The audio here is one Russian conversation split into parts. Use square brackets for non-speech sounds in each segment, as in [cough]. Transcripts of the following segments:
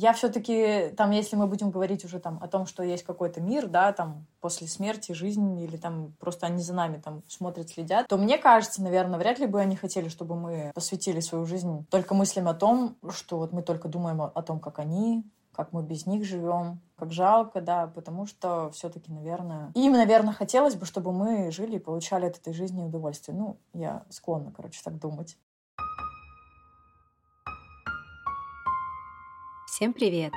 Я все-таки, там, если мы будем говорить уже там о том, что есть какой-то мир, да, там, после смерти, жизнь, или там просто они за нами там смотрят, следят, то мне кажется, наверное, вряд ли бы они хотели, чтобы мы посвятили свою жизнь только мыслям о том, что вот мы только думаем о том, как они, как мы без них живем, как жалко, да, потому что все-таки, наверное, им, наверное, хотелось бы, чтобы мы жили и получали от этой жизни удовольствие. Ну, я склонна, короче, так думать. Всем привет!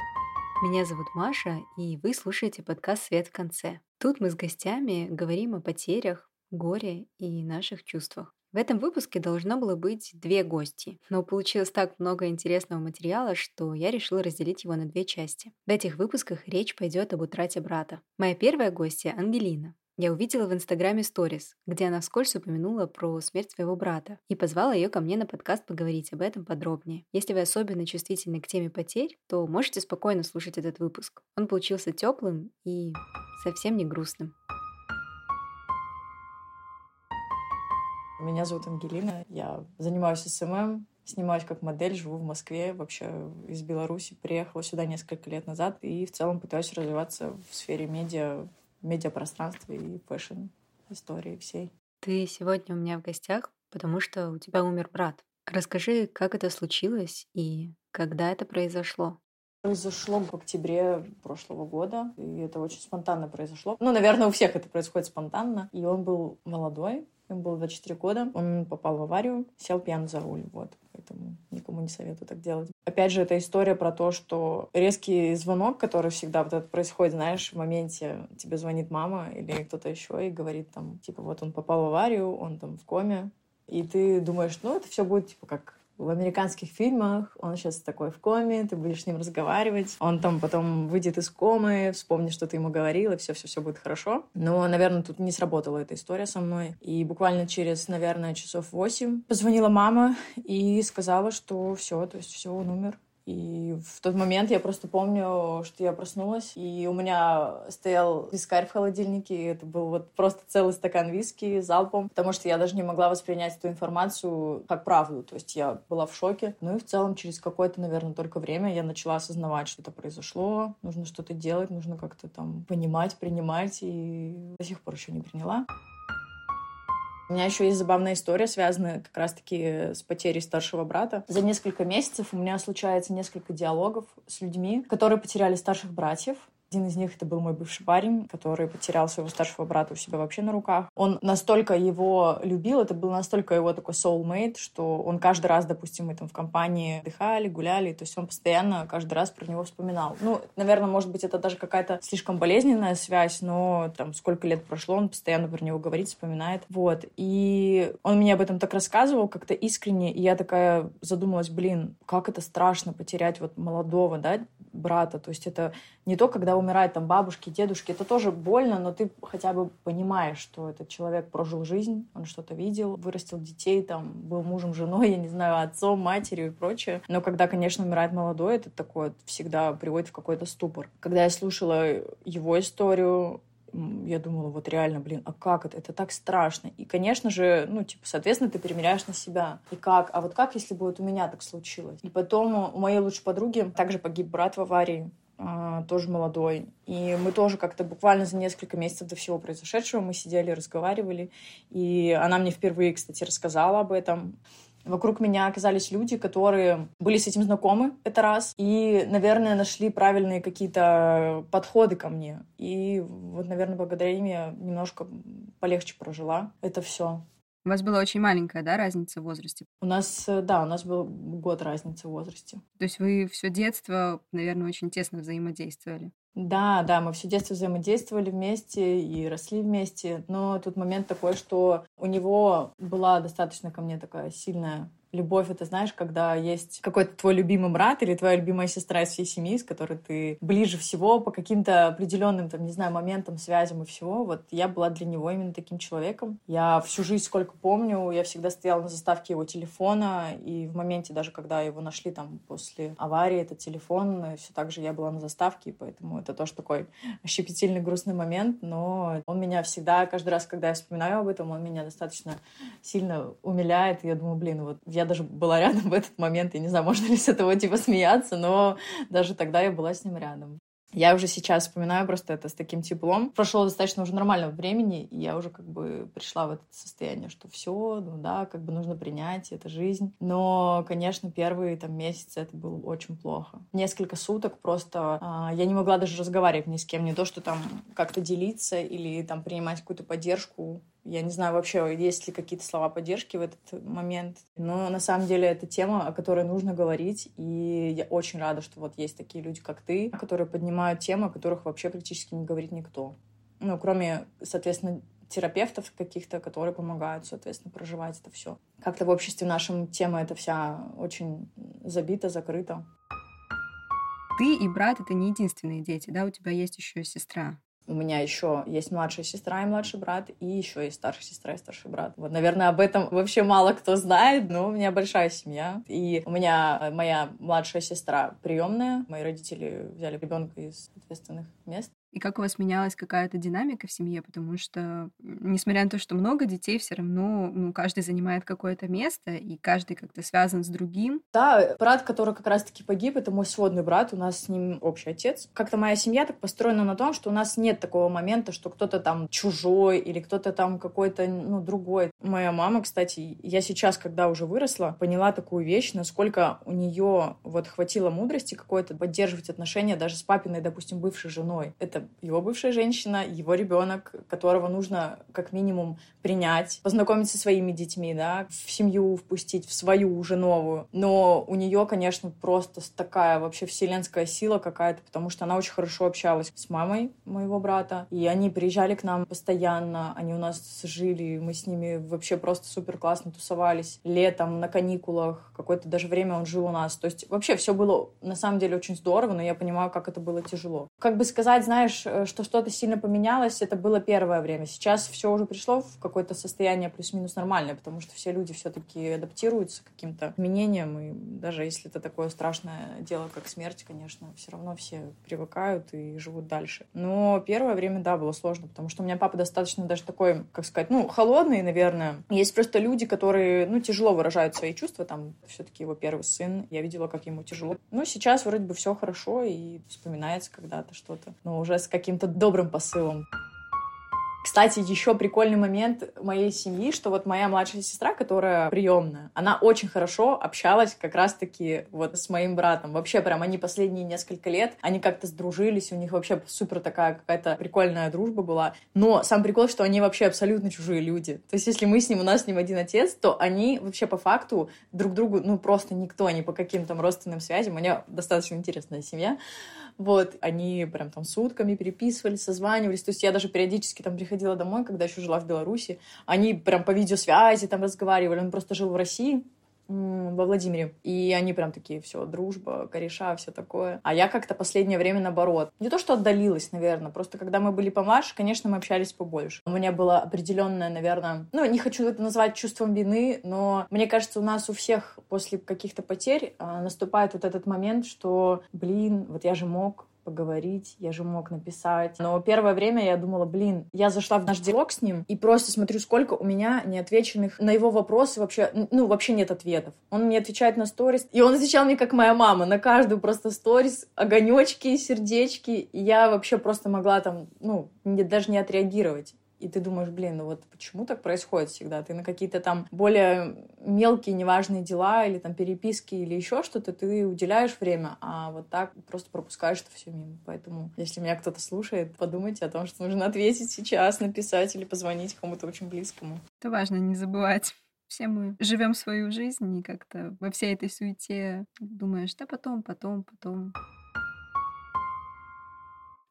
Меня зовут Маша, и вы слушаете подкаст «Свет в конце». Тут мы с гостями говорим о потерях, горе и наших чувствах. В этом выпуске должно было быть две гости, но получилось так много интересного материала, что я решила разделить его на две части. В этих выпусках речь пойдет об утрате брата. Моя первая гостья — Ангелина. Я увидела в Инстаграме сторис, где она вскользь упомянула про смерть своего брата и позвала ее ко мне на подкаст поговорить об этом подробнее. Если вы особенно чувствительны к теме потерь, то можете спокойно слушать этот выпуск. Он получился теплым и совсем не грустным. Меня зовут Ангелина, я занимаюсь SMM, снимаюсь как модель, живу в Москве, вообще из Беларуси, приехала сюда несколько лет назад и в целом пытаюсь развиваться в сфере медиа, медиапространства и fashion истории всей. Ты сегодня у меня в гостях, потому что у тебя умер брат. Расскажи, как это случилось и когда это произошло? Произошло в октябре прошлого года, и это очень спонтанно произошло. Ну, наверное, у всех это происходит спонтанно. И он был молодой, Ему было 24 года. Он попал в аварию, сел пьян за руль. Вот. Поэтому никому не советую так делать. Опять же, это история про то, что резкий звонок, который всегда вот это происходит, знаешь, в моменте тебе звонит мама или кто-то еще и говорит там, типа, вот он попал в аварию, он там в коме, и ты думаешь, ну, это все будет, типа, как в американских фильмах он сейчас такой в коме, ты будешь с ним разговаривать, он там потом выйдет из комы, вспомнит, что ты ему говорил, и все-все-все будет хорошо. Но, наверное, тут не сработала эта история со мной. И буквально через, наверное, часов восемь позвонила мама и сказала, что все, то есть все, он умер. И в тот момент я просто помню, что я проснулась, и у меня стоял вискарь в холодильнике, и это был вот просто целый стакан виски залпом, потому что я даже не могла воспринять эту информацию как правду, то есть я была в шоке. Ну и в целом через какое-то, наверное, только время я начала осознавать, что это произошло, нужно что-то делать, нужно как-то там понимать, принимать, и до сих пор еще не приняла. У меня еще есть забавная история, связанная как раз-таки с потерей старшего брата. За несколько месяцев у меня случается несколько диалогов с людьми, которые потеряли старших братьев. Один из них это был мой бывший парень, который потерял своего старшего брата у себя вообще на руках. Он настолько его любил, это был настолько его такой soulmate, что он каждый раз, допустим, мы там в компании отдыхали, гуляли, то есть он постоянно каждый раз про него вспоминал. Ну, наверное, может быть, это даже какая-то слишком болезненная связь, но там сколько лет прошло, он постоянно про него говорит, вспоминает. Вот. И он мне об этом так рассказывал как-то искренне, и я такая задумалась, блин, как это страшно потерять вот молодого, да, брата. То есть это не то, когда умирают там бабушки, дедушки. Это тоже больно, но ты хотя бы понимаешь, что этот человек прожил жизнь, он что-то видел, вырастил детей, там, был мужем, женой, [laughs] я не знаю, отцом, матерью и прочее. Но когда, конечно, умирает молодой, это такое всегда приводит в какой-то ступор. Когда я слушала его историю, я думала, вот реально, блин, а как это? Это так страшно. И, конечно же, ну, типа, соответственно, ты примеряешь на себя. И как? А вот как, если бы вот у меня так случилось? И потом у моей лучшей подруги также погиб брат в аварии. А, тоже молодой. И мы тоже как-то буквально за несколько месяцев до всего произошедшего мы сидели, разговаривали. И она мне впервые, кстати, рассказала об этом. Вокруг меня оказались люди, которые были с этим знакомы, это раз, и, наверное, нашли правильные какие-то подходы ко мне. И вот, наверное, благодаря им я немножко полегче прожила это все. У вас была очень маленькая, да, разница в возрасте? У нас, э, да, у нас был год разницы в возрасте. То есть вы все детство, наверное, очень тесно взаимодействовали? Да, да, мы все детство взаимодействовали вместе и росли вместе. Но тут момент такой, что у него была достаточно ко мне такая сильная Любовь — это, знаешь, когда есть какой-то твой любимый брат или твоя любимая сестра из всей семьи, с которой ты ближе всего по каким-то определенным, там, не знаю, моментам, связям и всего. Вот я была для него именно таким человеком. Я всю жизнь, сколько помню, я всегда стояла на заставке его телефона, и в моменте даже, когда его нашли там после аварии, этот телефон, все так же я была на заставке, и поэтому это тоже такой щепетильный, грустный момент, но он меня всегда, каждый раз, когда я вспоминаю об этом, он меня достаточно сильно умиляет, и я думаю, блин, вот я Я даже была рядом [laughs] в этот момент. Я не знаю, можно ли с этого типа смеяться, но даже тогда я была с ним рядом. Я уже сейчас вспоминаю просто это с таким теплом. Прошло достаточно уже нормального времени, и я уже как бы пришла в это состояние, что все, ну да, как бы нужно принять, это жизнь. Но, конечно, первые там месяцы это было очень плохо. Несколько суток просто а, я не могла даже разговаривать ни с кем, не то, что там как-то делиться или там принимать какую-то поддержку. Я не знаю вообще, есть ли какие-то слова поддержки в этот момент. Но на самом деле это тема, о которой нужно говорить. И я очень рада, что вот есть такие люди, как ты, которые поднимают темы, о которых вообще практически не говорит никто. Ну, кроме, соответственно, терапевтов каких-то, которые помогают, соответственно, проживать это все. Как-то в обществе нашем тема эта вся очень забита, закрыта. Ты и брат — это не единственные дети, да? У тебя есть еще сестра. У меня еще есть младшая сестра и младший брат, и еще есть старшая сестра и старший брат. Вот, наверное, об этом вообще мало кто знает, но у меня большая семья. И у меня э, моя младшая сестра приемная. Мои родители взяли ребенка из ответственных мест и как у вас менялась какая-то динамика в семье, потому что, несмотря на то, что много детей, все равно ну, каждый занимает какое-то место, и каждый как-то связан с другим. Да, брат, который как раз-таки погиб, это мой сводный брат, у нас с ним общий отец. Как-то моя семья так построена на том, что у нас нет такого момента, что кто-то там чужой или кто-то там какой-то, ну, другой. Моя мама, кстати, я сейчас, когда уже выросла, поняла такую вещь, насколько у нее вот хватило мудрости какой-то поддерживать отношения даже с папиной, допустим, бывшей женой. Это его бывшая женщина, его ребенок, которого нужно как минимум принять, познакомиться со своими детьми, да, в семью впустить, в свою уже новую. Но у нее, конечно, просто такая вообще вселенская сила какая-то, потому что она очень хорошо общалась с мамой моего брата, и они приезжали к нам постоянно, они у нас жили, мы с ними вообще просто супер классно тусовались. Летом, на каникулах, какое-то даже время он жил у нас. То есть вообще все было на самом деле очень здорово, но я понимаю, как это было тяжело. Как бы сказать, знаешь, знаешь, э, что что-то сильно поменялось, это было первое время. Сейчас все уже пришло в какое-то состояние плюс-минус нормальное, потому что все люди все-таки адаптируются к каким-то изменениям, и даже если это такое страшное дело, как смерть, конечно, все равно все привыкают и живут дальше. Но первое время, да, было сложно, потому что у меня папа достаточно даже такой, как сказать, ну, холодный, наверное. Есть просто люди, которые, ну, тяжело выражают свои чувства, там, все-таки его первый сын, я видела, как ему тяжело. Ну, сейчас вроде бы все хорошо, и вспоминается когда-то что-то, но уже с каким-то добрым посылом. Кстати, еще прикольный момент моей семьи, что вот моя младшая сестра, которая приемная, она очень хорошо общалась как раз-таки вот с моим братом. Вообще прям они последние несколько лет, они как-то сдружились, у них вообще супер такая какая-то прикольная дружба была. Но сам прикол, что они вообще абсолютно чужие люди. То есть если мы с ним, у нас с ним один отец, то они вообще по факту друг другу, ну просто никто, они по каким-то родственным связям. У меня достаточно интересная семья. Вот, они прям там сутками переписывались, созванивались. То есть я даже периодически там приходила домой, когда еще жила в Беларуси. Они прям по видеосвязи там разговаривали. Он просто жил в России во Владимире. И они прям такие, все, дружба, кореша, все такое. А я как-то последнее время наоборот. Не то, что отдалилась, наверное, просто когда мы были помладше, конечно, мы общались побольше. У меня было определенное, наверное, ну, не хочу это назвать чувством вины, но мне кажется, у нас у всех после каких-то потерь а, наступает вот этот момент, что, блин, вот я же мог поговорить, я же мог написать. Но первое время я думала, блин, я зашла в наш диалог с ним и просто смотрю, сколько у меня неотвеченных на его вопросы вообще, ну, вообще нет ответов. Он мне отвечает на сторис, и он отвечал мне как моя мама, на каждую просто сторис, огонечки, сердечки. И я вообще просто могла там, ну, даже не отреагировать. И ты думаешь, блин, ну вот почему так происходит всегда? Ты на какие-то там более мелкие, неважные дела или там переписки или еще что-то, ты уделяешь время, а вот так просто пропускаешь это все мимо. Поэтому, если меня кто-то слушает, подумайте о том, что нужно ответить сейчас, написать или позвонить кому-то очень близкому. Это важно не забывать. Все мы живем свою жизнь и как-то во всей этой суете думаешь, да потом, потом, потом.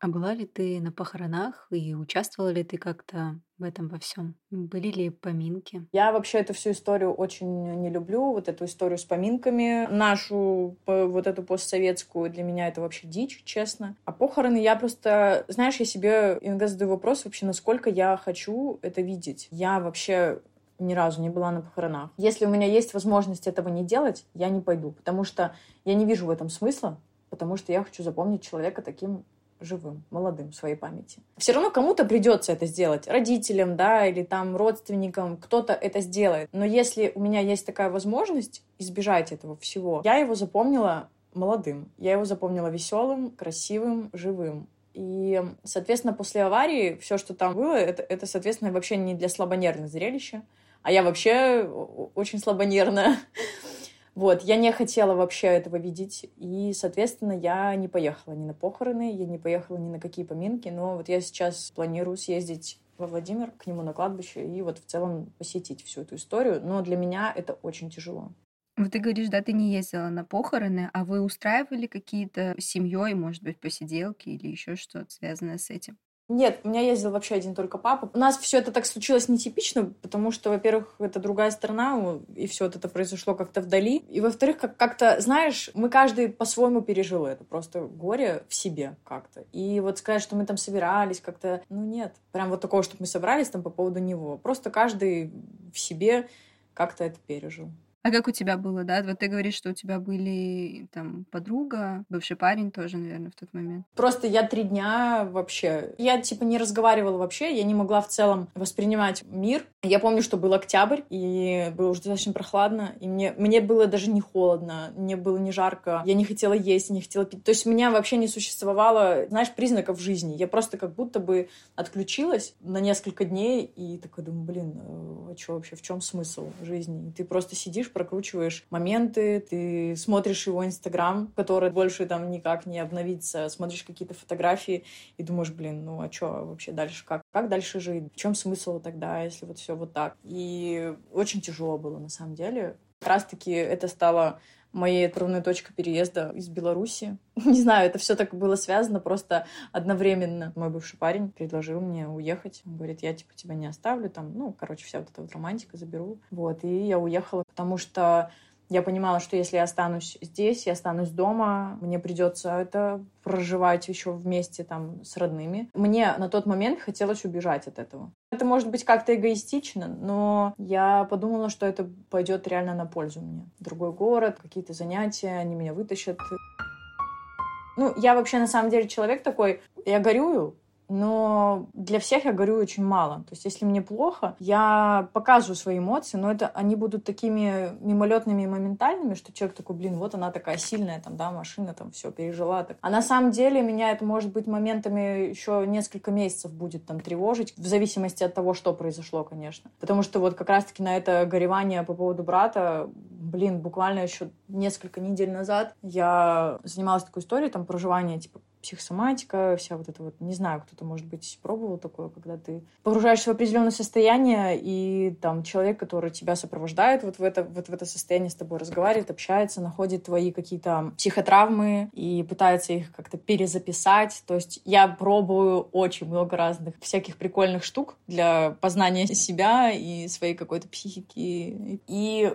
А была ли ты на похоронах и участвовала ли ты как-то в этом во всем? Были ли поминки? Я вообще эту всю историю очень не люблю, вот эту историю с поминками. Нашу, вот эту постсоветскую, для меня это вообще дичь, честно. А похороны я просто, знаешь, я себе иногда задаю вопрос вообще, насколько я хочу это видеть. Я вообще ни разу не была на похоронах. Если у меня есть возможность этого не делать, я не пойду, потому что я не вижу в этом смысла, потому что я хочу запомнить человека таким, живым, молодым в своей памяти. Все равно кому-то придется это сделать, родителям, да, или там родственникам, кто-то это сделает. Но если у меня есть такая возможность избежать этого всего, я его запомнила молодым. Я его запомнила веселым, красивым, живым. И, соответственно, после аварии все, что там было, это, это, соответственно, вообще не для слабонервных зрелища. А я вообще очень слабонервная. [laughs] Вот, я не хотела вообще этого видеть, и, соответственно, я не поехала ни на похороны, я не поехала ни на какие поминки, но вот я сейчас планирую съездить во Владимир, к нему на кладбище, и вот в целом посетить всю эту историю, но для меня это очень тяжело. Вот ты говоришь, да, ты не ездила на похороны, а вы устраивали какие-то семьей, может быть, посиделки или еще что-то связанное с этим? Нет, у меня ездил вообще один только папа. У нас все это так случилось нетипично, потому что, во-первых, это другая страна, и все это произошло как-то вдали. И, во-вторых, как- как-то, знаешь, мы каждый по-своему пережил это. Просто горе в себе как-то. И вот сказать, что мы там собирались как-то, ну нет. Прям вот такого, чтобы мы собрались там по поводу него. Просто каждый в себе как-то это пережил. А как у тебя было, да? Вот ты говоришь, что у тебя были там подруга, бывший парень тоже, наверное, в тот момент. Просто я три дня вообще... Я, типа, не разговаривала вообще, я не могла в целом воспринимать мир. Я помню, что был октябрь, и было уже достаточно прохладно, и мне, мне было даже не холодно, мне было не жарко, я не хотела есть, не хотела пить. То есть меня вообще не существовало, знаешь, признаков жизни. Я просто как будто бы отключилась на несколько дней, и такой думаю, блин, э, а что вообще, в чем смысл жизни? И ты просто сидишь, прокручиваешь моменты, ты смотришь его Инстаграм, который больше там никак не обновится, смотришь какие-то фотографии и думаешь, блин, ну а что вообще дальше, как, как дальше жить? В чем смысл тогда, если вот все вот так? И очень тяжело было на самом деле. Как раз-таки это стало моей отправной точкой переезда из Беларуси. [laughs] Не знаю, это все так было связано просто одновременно. Мой бывший парень предложил мне уехать. Он говорит, я типа тебя не оставлю, там, ну, короче, вся вот эта вот романтика заберу. Вот, и я уехала, потому что я понимала, что если я останусь здесь, я останусь дома, мне придется это проживать еще вместе там с родными. Мне на тот момент хотелось убежать от этого. Это может быть как-то эгоистично, но я подумала, что это пойдет реально на пользу мне. Другой город, какие-то занятия, они меня вытащат. Ну, я вообще на самом деле человек такой, я горюю, но для всех я говорю очень мало. То есть, если мне плохо, я показываю свои эмоции, но это они будут такими мимолетными и моментальными, что человек такой, блин, вот она такая сильная, там, да, машина там все пережила. Так. А на самом деле меня это может быть моментами еще несколько месяцев будет там тревожить, в зависимости от того, что произошло, конечно. Потому что вот как раз-таки на это горевание по поводу брата, блин, буквально еще несколько недель назад я занималась такой историей, там, проживания, типа, психосоматика, вся вот это вот, не знаю, кто-то, может быть, пробовал такое, когда ты погружаешься в определенное состояние, и там человек, который тебя сопровождает вот в это, вот в это состояние, с тобой разговаривает, общается, находит твои какие-то психотравмы и пытается их как-то перезаписать. То есть я пробую очень много разных всяких прикольных штук для познания себя и своей какой-то психики. И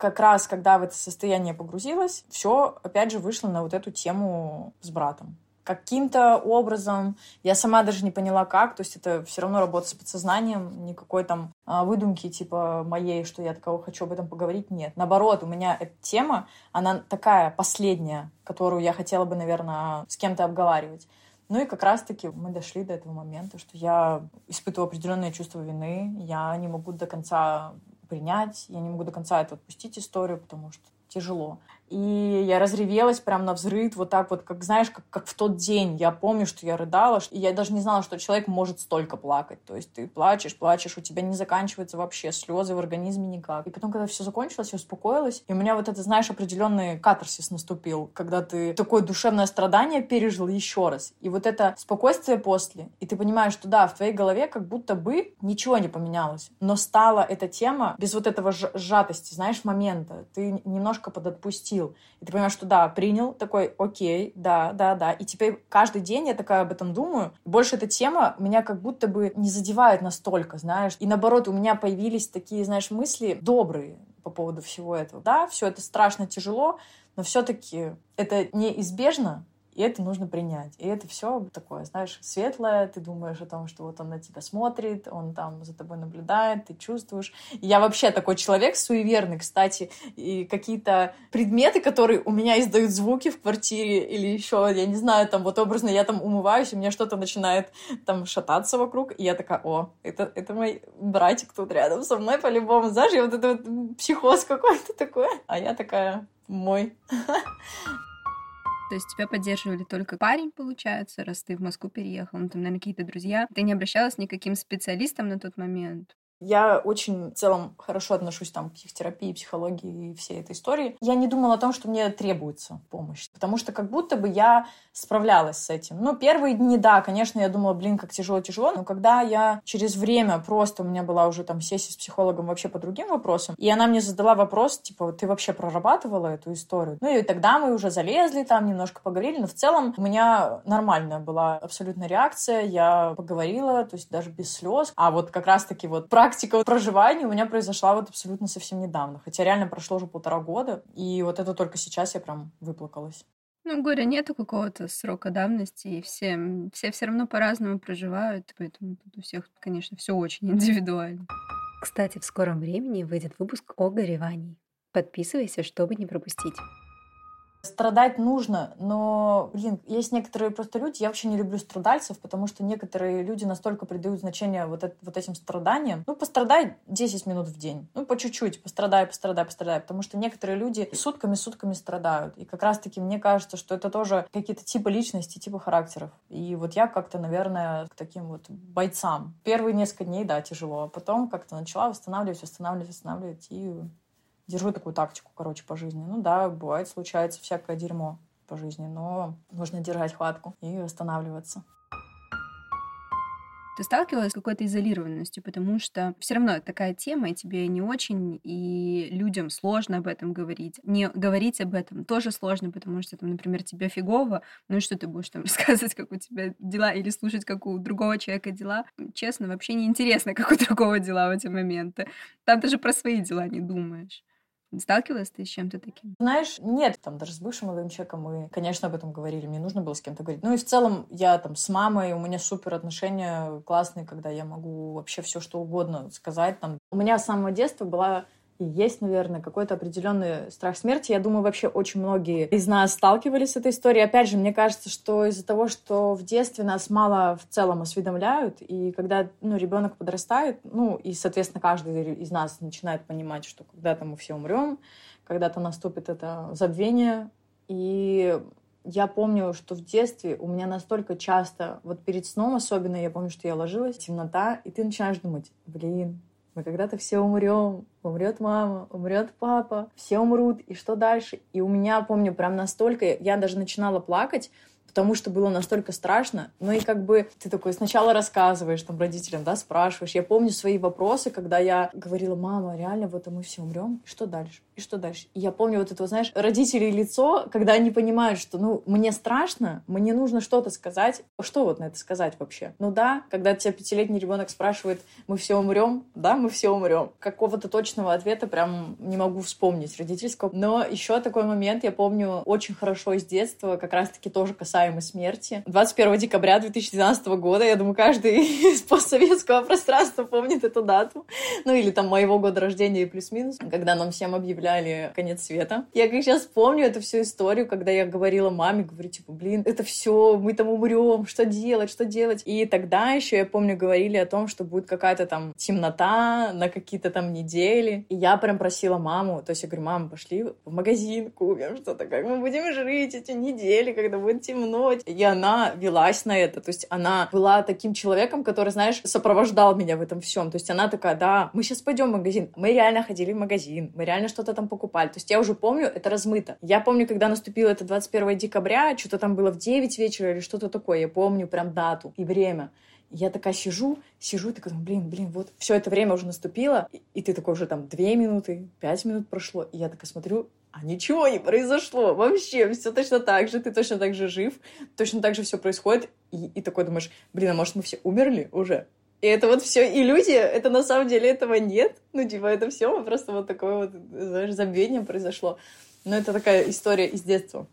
как раз, когда в это состояние погрузилась, все, опять же, вышло на вот эту тему с братом каким-то образом, я сама даже не поняла как, то есть это все равно работа с подсознанием, никакой там а, выдумки типа моей, что я такого хочу об этом поговорить, нет. Наоборот, у меня эта тема, она такая последняя, которую я хотела бы, наверное, с кем-то обговаривать. Ну и как раз-таки мы дошли до этого момента, что я испытываю определенное чувство вины, я не могу до конца принять, я не могу до конца это отпустить историю, потому что тяжело. И я разревелась прям на взрыв, вот так вот, как, знаешь, как, как в тот день. Я помню, что я рыдала, и я даже не знала, что человек может столько плакать. То есть ты плачешь, плачешь, у тебя не заканчиваются вообще слезы в организме никак. И потом, когда все закончилось, я успокоилась, и у меня вот это, знаешь, определенный катарсис наступил, когда ты такое душевное страдание пережил еще раз. И вот это спокойствие после, и ты понимаешь, что да, в твоей голове как будто бы ничего не поменялось, но стала эта тема без вот этого сжатости, знаешь, момента. Ты немножко подотпустил сил. И ты понимаешь, что да, принял, такой, окей, да, да, да. И теперь каждый день я такая об этом думаю. Больше эта тема меня как будто бы не задевает настолько, знаешь. И наоборот, у меня появились такие, знаешь, мысли добрые по поводу всего этого. Да, все это страшно тяжело, но все-таки это неизбежно, И это нужно принять. И это все такое, знаешь, светлое. Ты думаешь о том, что вот он на тебя смотрит, он там за тобой наблюдает, ты чувствуешь. И я вообще такой человек суеверный, кстати. И какие-то предметы, которые у меня издают звуки в квартире или еще, я не знаю, там вот образно я там умываюсь, и меня что-то начинает там шататься вокруг. И я такая, о, это, это мой братик тут рядом со мной по-любому. Знаешь, я вот это вот психоз какой-то такой. А я такая, мой. [laughs] То есть тебя поддерживали только парень, получается, раз ты в Москву переехал, ну, там, наверное, какие-то друзья. Ты не обращалась ни к каким специалистам на тот момент? Я очень в целом хорошо отношусь там, к психотерапии, психологии и всей этой истории. Я не думала о том, что мне требуется помощь, потому что как будто бы я справлялась с этим. Ну, первые дни, да, конечно, я думала, блин, как тяжело-тяжело, но когда я через время просто, у меня была уже там сессия с психологом вообще по другим вопросам, и она мне задала вопрос, типа, ты вообще прорабатывала эту историю? Ну, и тогда мы уже залезли там, немножко поговорили, но в целом у меня нормальная была абсолютно реакция, я поговорила, то есть даже без слез, а вот как раз-таки вот практика практика проживания у меня произошла вот абсолютно совсем недавно. Хотя реально прошло уже полтора года, и вот это только сейчас я прям выплакалась. Ну, горя нету какого-то срока давности, и все, все все равно по-разному проживают, поэтому тут у всех, конечно, все очень [laughs] индивидуально. Кстати, в скором времени выйдет выпуск о горевании. Подписывайся, чтобы не пропустить. Страдать нужно, но, блин, есть некоторые просто люди, я вообще не люблю страдальцев, потому что некоторые люди настолько придают значение вот, это, вот этим страданиям. Ну, пострадай 10 минут в день. Ну, по чуть-чуть, пострадай, пострадай, пострадай. Потому что некоторые люди сутками-сутками страдают. И как раз-таки мне кажется, что это тоже какие-то типы личности, типы характеров. И вот я как-то, наверное, к таким вот бойцам. Первые несколько дней, да, тяжело. А потом как-то начала восстанавливать, восстанавливать, восстанавливать. И держу такую тактику, короче, по жизни. Ну да, бывает, случается всякое дерьмо по жизни, но нужно держать хватку и восстанавливаться. Ты сталкивалась с какой-то изолированностью, потому что все равно такая тема, и тебе не очень, и людям сложно об этом говорить. Не говорить об этом тоже сложно, потому что, там, например, тебе фигово, ну и что ты будешь там [laughs] рассказывать, как у тебя дела, или слушать, как у другого человека дела. Честно, вообще не интересно, как у [laughs] другого дела в эти моменты. Там ты же про свои дела не думаешь. Сталкивалась ты с чем-то таким? Знаешь, нет, там даже с бывшим молодым человеком мы, конечно, об этом говорили, мне нужно было с кем-то говорить. Ну и в целом я там с мамой, у меня супер отношения классные, когда я могу вообще все что угодно сказать. Там. У меня с самого детства была и есть, наверное, какой-то определенный страх смерти. Я думаю, вообще очень многие из нас сталкивались с этой историей. Опять же, мне кажется, что из-за того, что в детстве нас мало в целом осведомляют, и когда ну, ребенок подрастает, ну, и, соответственно, каждый из нас начинает понимать, что когда-то мы все умрем, когда-то наступит это забвение. И я помню, что в детстве у меня настолько часто, вот перед сном особенно, я помню, что я ложилась, темнота, и ты начинаешь думать, блин, мы когда-то все умрем, умрет мама, умрет папа, все умрут, и что дальше? И у меня, помню, прям настолько, я даже начинала плакать, потому что было настолько страшно. Ну и как бы ты такой сначала рассказываешь там родителям, да, спрашиваешь. Я помню свои вопросы, когда я говорила, мама, реально вот мы все умрем, что дальше? И что дальше? И я помню вот это, знаешь, родителей лицо, когда они понимают, что, ну, мне страшно, мне нужно что-то сказать. Что вот на это сказать вообще? Ну да, когда тебя пятилетний ребенок спрашивает, мы все умрем, да, мы все умрем. Какого-то точного ответа прям не могу вспомнить родительского. Но еще такой момент, я помню очень хорошо из детства, как раз-таки тоже касается касаемо смерти. 21 декабря 2012 года, я думаю, каждый [laughs] из постсоветского пространства помнит эту дату. Ну или там моего года рождения и плюс-минус, когда нам всем объявляли конец света. Я как сейчас помню эту всю историю, когда я говорила маме, говорю, типа, блин, это все, мы там умрем, что делать, что делать? И тогда еще, я помню, говорили о том, что будет какая-то там темнота на какие-то там недели. И я прям просила маму, то есть я говорю, мама, пошли в магазин, купим что-то, как мы будем жить эти недели, когда будет темно темноть. И она велась на это. То есть она была таким человеком, который, знаешь, сопровождал меня в этом всем. То есть она такая, да, мы сейчас пойдем в магазин. Мы реально ходили в магазин, мы реально что-то там покупали. То есть я уже помню, это размыто. Я помню, когда наступило это 21 декабря, что-то там было в 9 вечера или что-то такое. Я помню прям дату и время. Я такая сижу, сижу, и такая, блин, блин, вот все это время уже наступило, и, и ты такой уже там две минуты, пять минут прошло, и я такая смотрю, а ничего не произошло вообще, все точно так же, ты точно так же жив, точно так же все происходит, и, и такой думаешь, блин, а может мы все умерли уже? И это вот все иллюзия, это на самом деле этого нет, ну типа это все просто вот такое вот, знаешь, забвение произошло. Но это такая история из детства.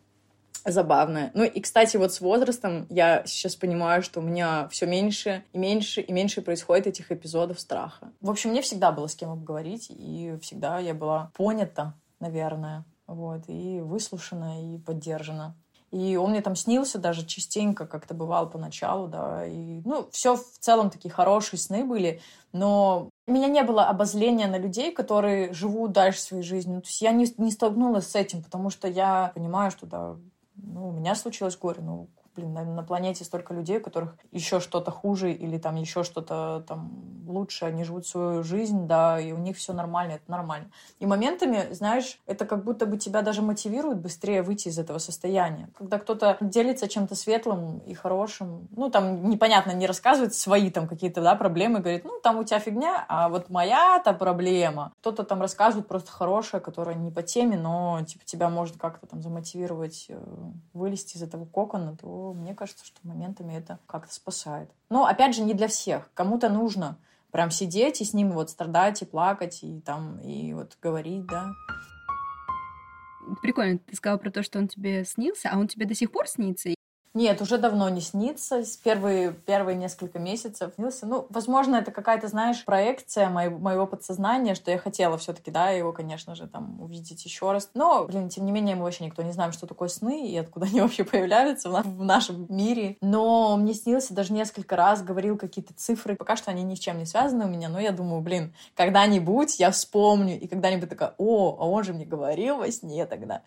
забавное. Ну и, кстати, вот с возрастом я сейчас понимаю, что у меня все меньше и меньше и меньше происходит этих эпизодов страха. В общем, мне всегда было с кем обговорить, и всегда я была понята, наверное, вот, и выслушана, и поддержана. И он мне там снился даже частенько, как-то бывал поначалу, да. И, ну, все в целом такие хорошие сны были, но у меня не было обозления на людей, которые живут дальше своей жизнью. Ну, то есть я не, не столкнулась с этим, потому что я понимаю, что, да, ну, у меня случилось горе, ну, блин, на, на планете столько людей, у которых еще что-то хуже или там еще что-то там лучше, они живут свою жизнь, да, и у них все нормально, это нормально. И моментами, знаешь, это как будто бы тебя даже мотивирует быстрее выйти из этого состояния. Когда кто-то делится чем-то светлым и хорошим, ну, там непонятно, не рассказывает свои там какие-то, да, проблемы, говорит, ну, там у тебя фигня, а вот моя-то проблема. Кто-то там рассказывает просто хорошее, которое не по теме, но, типа, тебя может как-то там замотивировать э, вылезти из этого кокона, то мне кажется, что моментами это как-то спасает. Но, опять же, не для всех. Кому-то нужно прям сидеть и с ним вот страдать и плакать, и там, и вот говорить, да. Прикольно, ты сказала про то, что он тебе снился, а он тебе до сих пор снится? Нет, уже давно не снится. С первые, первые несколько месяцев снился. Ну, возможно, это какая-то, знаешь, проекция моего, моего подсознания, что я хотела все-таки, да, его, конечно же, там увидеть еще раз. Но, блин, тем не менее, мы вообще никто не знаем, что такое сны и откуда они [laughs] вообще появляются в, нашем мире. Но мне снился даже несколько раз, говорил какие-то цифры. Пока что они ни с чем не связаны у меня, но я думаю, блин, когда-нибудь я вспомню, и когда-нибудь такая, о, а он же мне говорил во сне тогда.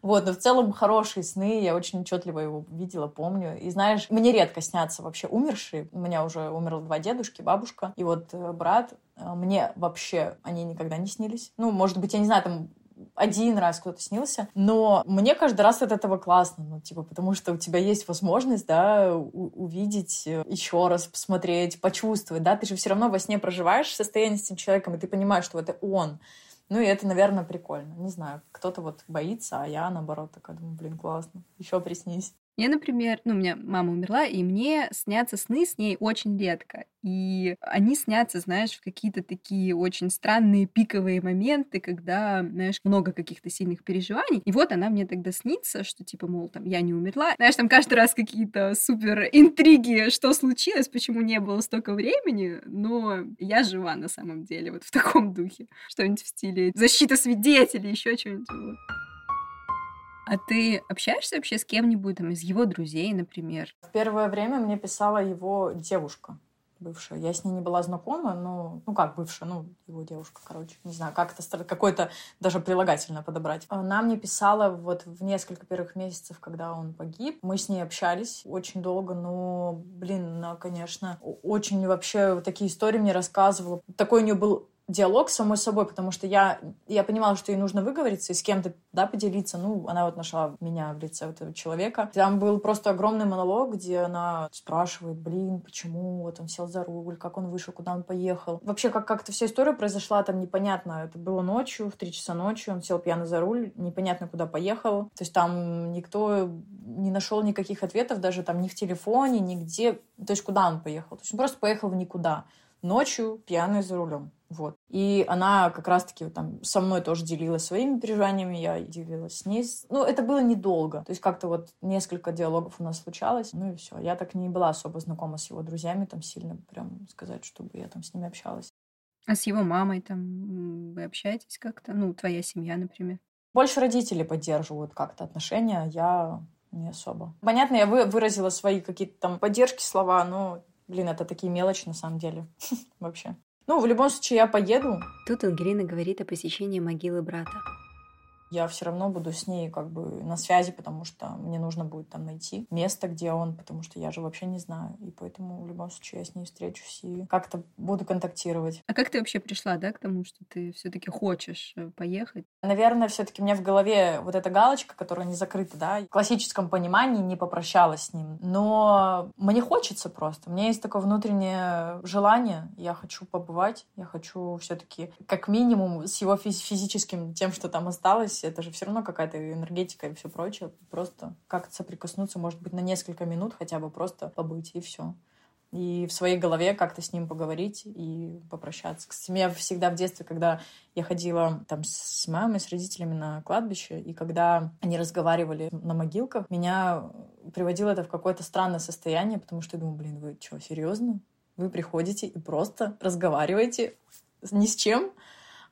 Вот, но в целом хорошие сны, я очень отчетливо его видела, помню. И знаешь, мне редко снятся вообще умершие. У меня уже умерло два дедушки, бабушка. И вот э, брат, э, мне вообще они никогда не снились. Ну, может быть, я не знаю, там один раз кто-то снился, но мне каждый раз от этого классно, ну, типа, потому что у тебя есть возможность, да, увидеть э, еще раз, посмотреть, почувствовать, да, ты же все равно во сне проживаешь состояние с этим человеком, и ты понимаешь, что это он. Ну, и это, наверное, прикольно. Не знаю, кто-то вот боится, а я, наоборот, такая думаю, блин, классно, еще приснись. Я, например, ну, у меня мама умерла, и мне снятся сны с ней очень редко. И они снятся, знаешь, в какие-то такие очень странные пиковые моменты, когда, знаешь, много каких-то сильных переживаний. И вот она мне тогда снится, что типа, мол, там, я не умерла. Знаешь, там каждый раз какие-то супер интриги, что случилось, почему не было столько времени, но я жива на самом деле, вот в таком духе. Что-нибудь в стиле защита свидетелей, еще что-нибудь. Вот. А ты общаешься вообще с кем-нибудь там из его друзей, например? В первое время мне писала его девушка бывшая. Я с ней не была знакома, но... Ну, как бывшая, ну, его девушка, короче. Не знаю, как это... Какое-то даже прилагательное подобрать. Она мне писала вот в несколько первых месяцев, когда он погиб. Мы с ней общались очень долго, но, блин, она, конечно, очень вообще такие истории мне рассказывала. Такой у нее был диалог с самой собой, потому что я, я понимала, что ей нужно выговориться и с кем-то, да, поделиться. Ну, она вот нашла меня в лице этого человека. Там был просто огромный монолог, где она спрашивает, блин, почему вот он сел за руль, как он вышел, куда он поехал. Вообще, как как-то вся история произошла, там непонятно. Это было ночью, в три часа ночи, он сел пьяно за руль, непонятно, куда поехал. То есть там никто не нашел никаких ответов, даже там ни в телефоне, нигде. То есть куда он поехал? То есть он просто поехал в никуда. Ночью пьяный за рулем. Вот. И она как раз-таки там со мной тоже делилась своими переживаниями, я делилась с ней. Ну, это было недолго. То есть как-то вот несколько диалогов у нас случалось, ну и все. Я так не была особо знакома с его друзьями, там сильно прям сказать, чтобы я там с ними общалась. А с его мамой там вы общаетесь как-то? Ну, твоя семья, например. Больше родители поддерживают как-то отношения, я не особо. Понятно, я выразила свои какие-то там поддержки, слова, но, блин, это такие мелочи на самом деле [laughs] вообще. Ну, в любом случае, я поеду. Тут Ангелина говорит о посещении могилы брата я все равно буду с ней как бы на связи, потому что мне нужно будет там найти место, где он, потому что я же вообще не знаю. И поэтому в любом случае я с ней встречусь и как-то буду контактировать. А как ты вообще пришла, да, к тому, что ты все-таки хочешь э, поехать? Наверное, все-таки у меня в голове вот эта галочка, которая не закрыта, да, в классическом понимании не попрощалась с ним. Но мне хочется просто. У меня есть такое внутреннее желание. Я хочу побывать. Я хочу все-таки как минимум с его физическим тем, что там осталось, есть это же все равно какая-то энергетика и все прочее. Просто как-то соприкоснуться, может быть, на несколько минут хотя бы просто побыть, и все. и в своей голове как-то с ним поговорить и попрощаться. Кстати, я всегда в детстве, когда я ходила там с мамой, с родителями на кладбище, и когда они разговаривали на могилках, меня приводило это в какое-то странное состояние, потому что я думаю, блин, вы что, серьезно? Вы приходите и просто разговариваете ни с чем,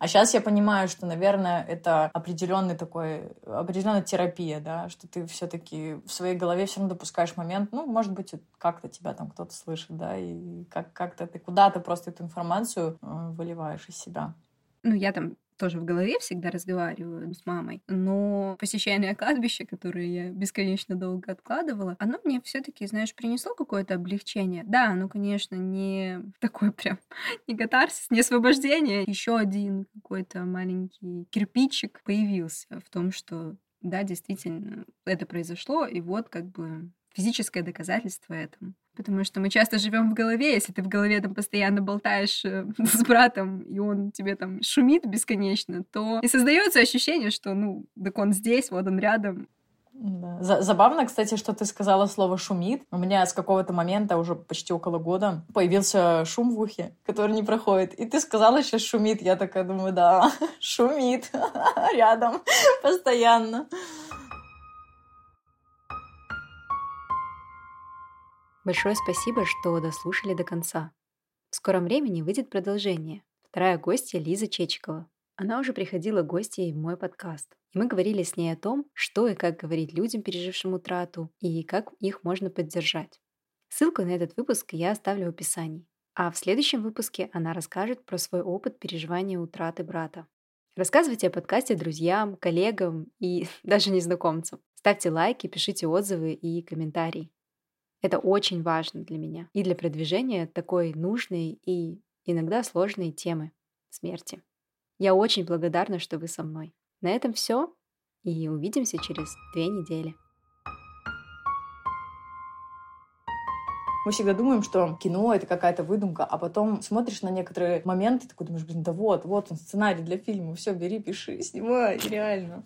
а сейчас я понимаю, что, наверное, это определенный такой, определенная терапия, да, что ты все-таки в своей голове все равно допускаешь момент, ну, может быть, как-то тебя там кто-то слышит, да, и как- как-то ты куда-то просто эту информацию э, выливаешь из себя. Ну, я там тоже в голове всегда разговариваю с мамой, но посещение кладбища, которое я бесконечно долго откладывала, оно мне все таки знаешь, принесло какое-то облегчение. Да, оно, конечно, не [laughs] такой прям, не катарсис, не освобождение. Еще один какой-то маленький кирпичик появился в том, что да, действительно, это произошло, и вот как бы физическое доказательство этому. Потому что мы часто живем в голове, если ты в голове там постоянно болтаешь э, [laughs] с братом, и он тебе там шумит бесконечно, то и создается ощущение, что, ну, так он здесь, вот он рядом. Да. Забавно, кстати, что ты сказала слово «шумит». У меня с какого-то момента, уже почти около года, появился шум в ухе, который не проходит. И ты сказала сейчас «шумит». Я такая думаю, да, [laughs] шумит [laughs] рядом постоянно. Большое спасибо, что дослушали до конца. В скором времени выйдет продолжение. Вторая гостья Лиза Чечикова. Она уже приходила гостьей в мой подкаст. И мы говорили с ней о том, что и как говорить людям, пережившим утрату, и как их можно поддержать. Ссылку на этот выпуск я оставлю в описании. А в следующем выпуске она расскажет про свой опыт переживания утраты брата. Рассказывайте о подкасте друзьям, коллегам и [laughs] даже незнакомцам. Ставьте лайки, пишите отзывы и комментарии. Это очень важно для меня и для продвижения такой нужной и иногда сложной темы смерти. Я очень благодарна, что вы со мной. На этом все, и увидимся через две недели. Мы всегда думаем, что кино — это какая-то выдумка, а потом смотришь на некоторые моменты, такой думаешь, блин, да вот, вот он, сценарий для фильма, все, бери, пиши, снимай, реально.